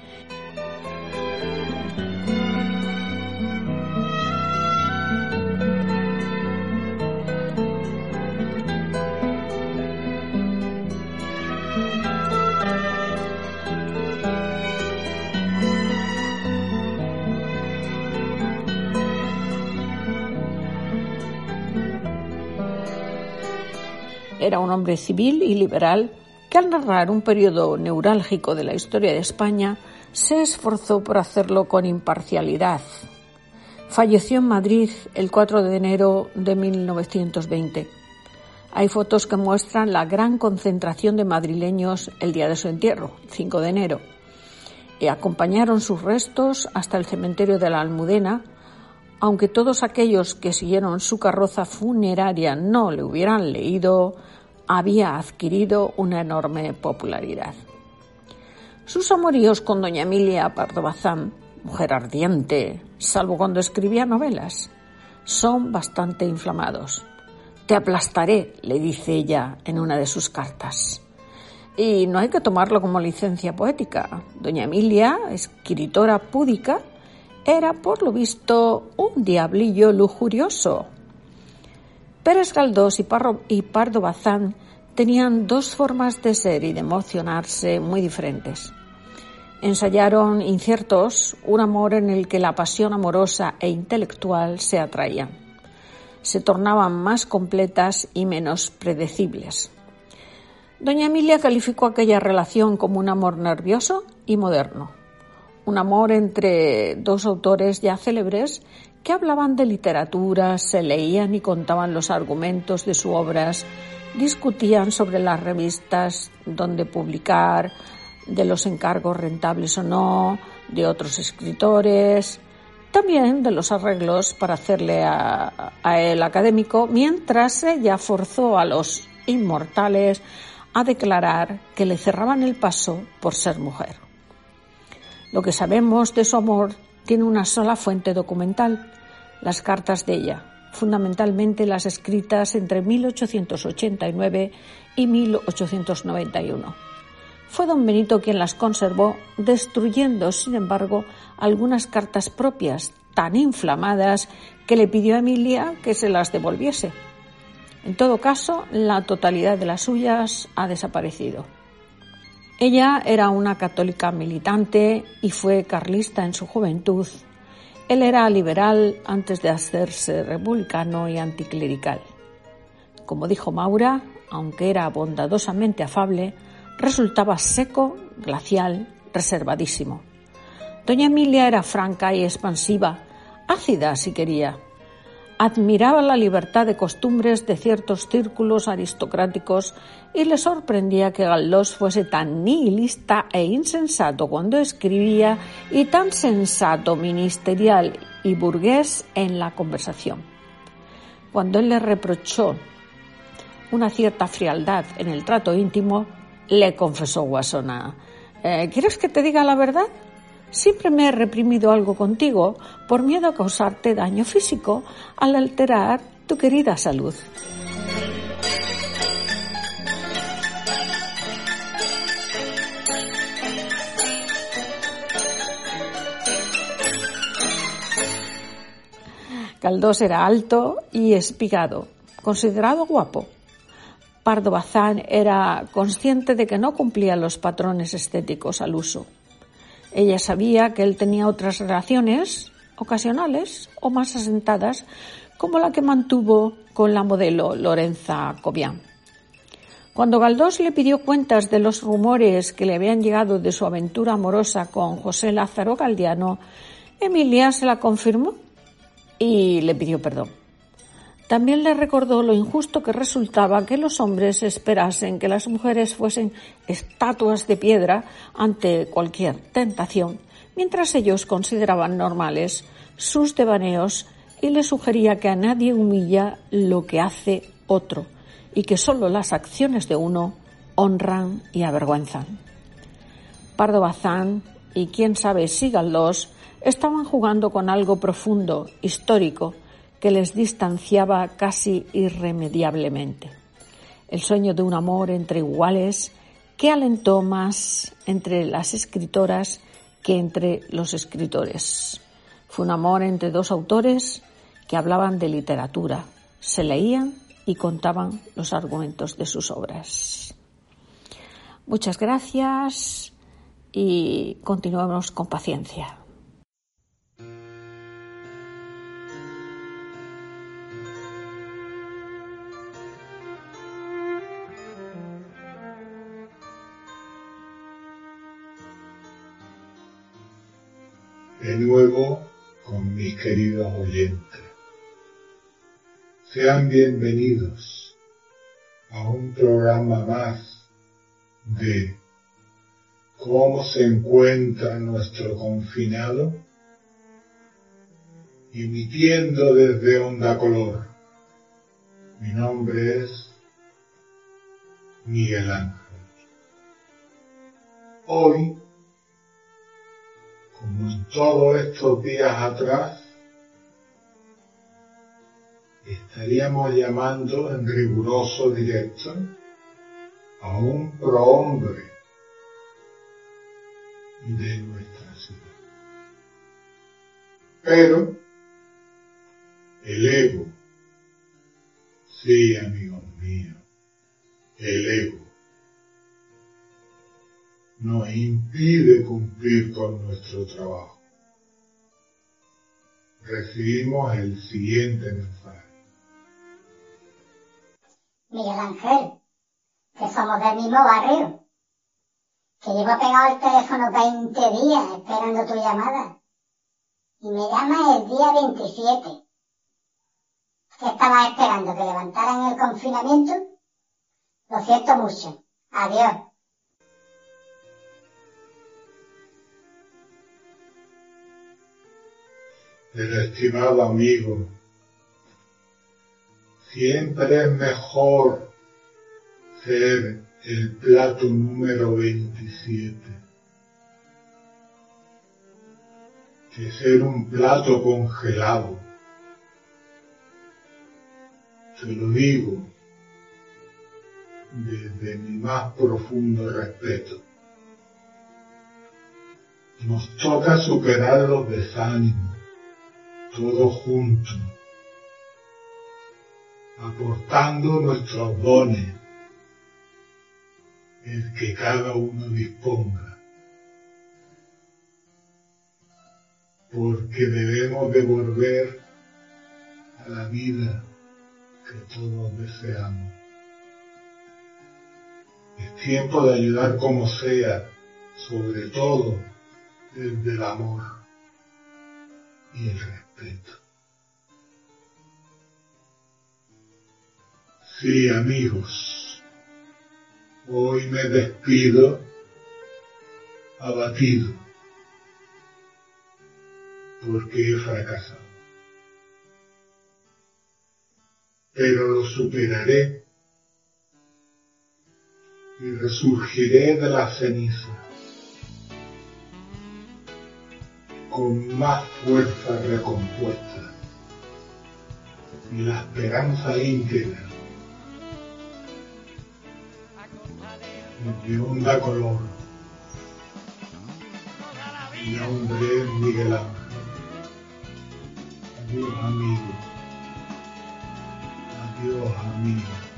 era un hombre civil y liberal que al narrar un periodo neurálgico de la historia de España se esforzó por hacerlo con imparcialidad. Falleció en Madrid el 4 de enero de 1920. Hay fotos que muestran la gran concentración de madrileños el día de su entierro, 5 de enero, y acompañaron sus restos hasta el cementerio de la Almudena, aunque todos aquellos que siguieron su carroza funeraria no le hubieran leído, había adquirido una enorme popularidad. Sus amoríos con doña Emilia Pardo Bazán, mujer ardiente, salvo cuando escribía novelas, son bastante inflamados. Te aplastaré, le dice ella en una de sus cartas. Y no hay que tomarlo como licencia poética. Doña Emilia, escritora púdica, era por lo visto un diablillo lujurioso, Pérez Galdós y Pardo Bazán tenían dos formas de ser y de emocionarse muy diferentes. Ensayaron inciertos un amor en el que la pasión amorosa e intelectual se atraían. Se tornaban más completas y menos predecibles. Doña Emilia calificó aquella relación como un amor nervioso y moderno, un amor entre dos autores ya célebres que hablaban de literatura, se leían y contaban los argumentos de sus obras, discutían sobre las revistas donde publicar, de los encargos rentables o no, de otros escritores, también de los arreglos para hacerle a, a el académico, mientras ella forzó a los inmortales a declarar que le cerraban el paso por ser mujer. Lo que sabemos de su amor tiene una sola fuente documental, las cartas de ella, fundamentalmente las escritas entre 1889 y 1891. Fue don Benito quien las conservó, destruyendo, sin embargo, algunas cartas propias tan inflamadas que le pidió a Emilia que se las devolviese. En todo caso, la totalidad de las suyas ha desaparecido. Ella era una católica militante y fue carlista en su juventud. Él era liberal antes de hacerse republicano y anticlerical. Como dijo Maura, aunque era bondadosamente afable, resultaba seco, glacial, reservadísimo. Doña Emilia era franca y expansiva, ácida si quería, admiraba la libertad de costumbres de ciertos círculos aristocráticos y le sorprendía que Galdós fuese tan nihilista e insensato cuando escribía y tan sensato, ministerial y burgués en la conversación. Cuando él le reprochó una cierta frialdad en el trato íntimo, le confesó Guasona, eh, ¿quieres que te diga la verdad? Siempre me he reprimido algo contigo por miedo a causarte daño físico al alterar tu querida salud. Caldós era alto y espigado, considerado guapo. Pardo Bazán era consciente de que no cumplía los patrones estéticos al uso. Ella sabía que él tenía otras relaciones ocasionales o más asentadas, como la que mantuvo con la modelo Lorenza Cobian. Cuando Galdós le pidió cuentas de los rumores que le habían llegado de su aventura amorosa con José Lázaro Galdiano, Emilia se la confirmó y le pidió perdón. También le recordó lo injusto que resultaba que los hombres esperasen que las mujeres fuesen estatuas de piedra ante cualquier tentación, mientras ellos consideraban normales sus devaneos y le sugería que a nadie humilla lo que hace otro y que solo las acciones de uno honran y avergüenzan. Pardo Bazán y quién sabe si Galdós estaban jugando con algo profundo, histórico, que les distanciaba casi irremediablemente. El sueño de un amor entre iguales que alentó más entre las escritoras que entre los escritores. Fue un amor entre dos autores que hablaban de literatura, se leían y contaban los argumentos de sus obras. Muchas gracias y continuamos con paciencia. De nuevo con mis queridos oyentes. Sean bienvenidos a un programa más de cómo se encuentra nuestro confinado, emitiendo desde Onda Color. Mi nombre es Miguel Ángel. Hoy todos estos días atrás, estaríamos llamando en riguroso directo a un prohombre de nuestra ciudad. Pero el ego, sí amigos míos, el ego nos impide cumplir con nuestro trabajo. Recibimos el siguiente mensaje. Miguel Ángel, que somos del mismo barrio, que llevo pegado el teléfono 20 días esperando tu llamada. Y me llama el día 27. ¿Qué estabas esperando? ¿Que levantaran el confinamiento? Lo siento mucho. Adiós. Pero estimado amigo, siempre es mejor ser el plato número 27 que ser un plato congelado. Te lo digo desde mi más profundo respeto. Nos toca superar los desánimos todos juntos, aportando nuestros dones, el que cada uno disponga. Porque debemos devolver a la vida que todos deseamos. Es tiempo de ayudar como sea, sobre todo desde el amor y el respeto. Sí, amigos, hoy me despido abatido porque he fracasado. Pero lo superaré y resurgiré de la ceniza con más fuerza recompuesta la esperanza íntegra de onda color. Mi nombre es Miguel Ángel. Adiós amigo. Adiós amigo.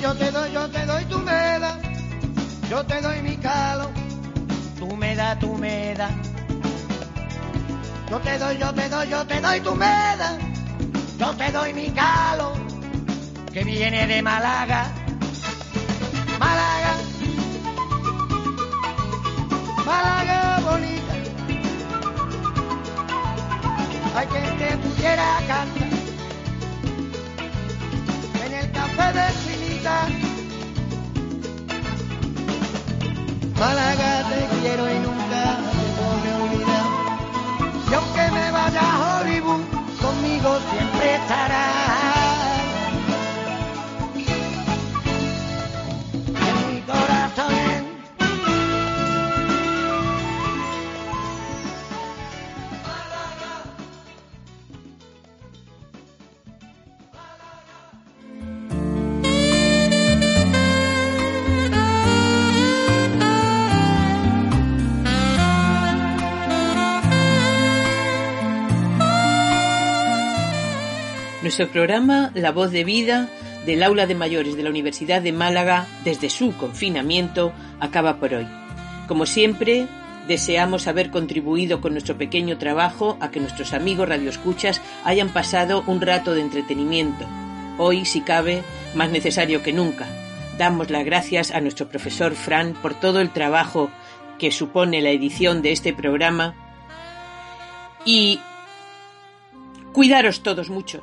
Yo te doy, yo te doy, tú me das. Yo te doy mi calo, tú me das, tú me das. Yo te doy, yo te doy, yo te doy, tú me das. Yo te doy mi calo, que viene de Málaga. Málaga, Málaga bonita. Hay quien te pudiera cantar Málaga te Nuestro programa La Voz de Vida del Aula de Mayores de la Universidad de Málaga desde su confinamiento acaba por hoy. Como siempre, deseamos haber contribuido con nuestro pequeño trabajo a que nuestros amigos radioescuchas hayan pasado un rato de entretenimiento. Hoy, si cabe, más necesario que nunca. Damos las gracias a nuestro profesor Fran por todo el trabajo que supone la edición de este programa y cuidaros todos mucho.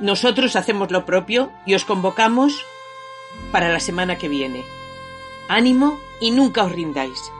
Nosotros hacemos lo propio y os convocamos para la semana que viene. Ánimo y nunca os rindáis.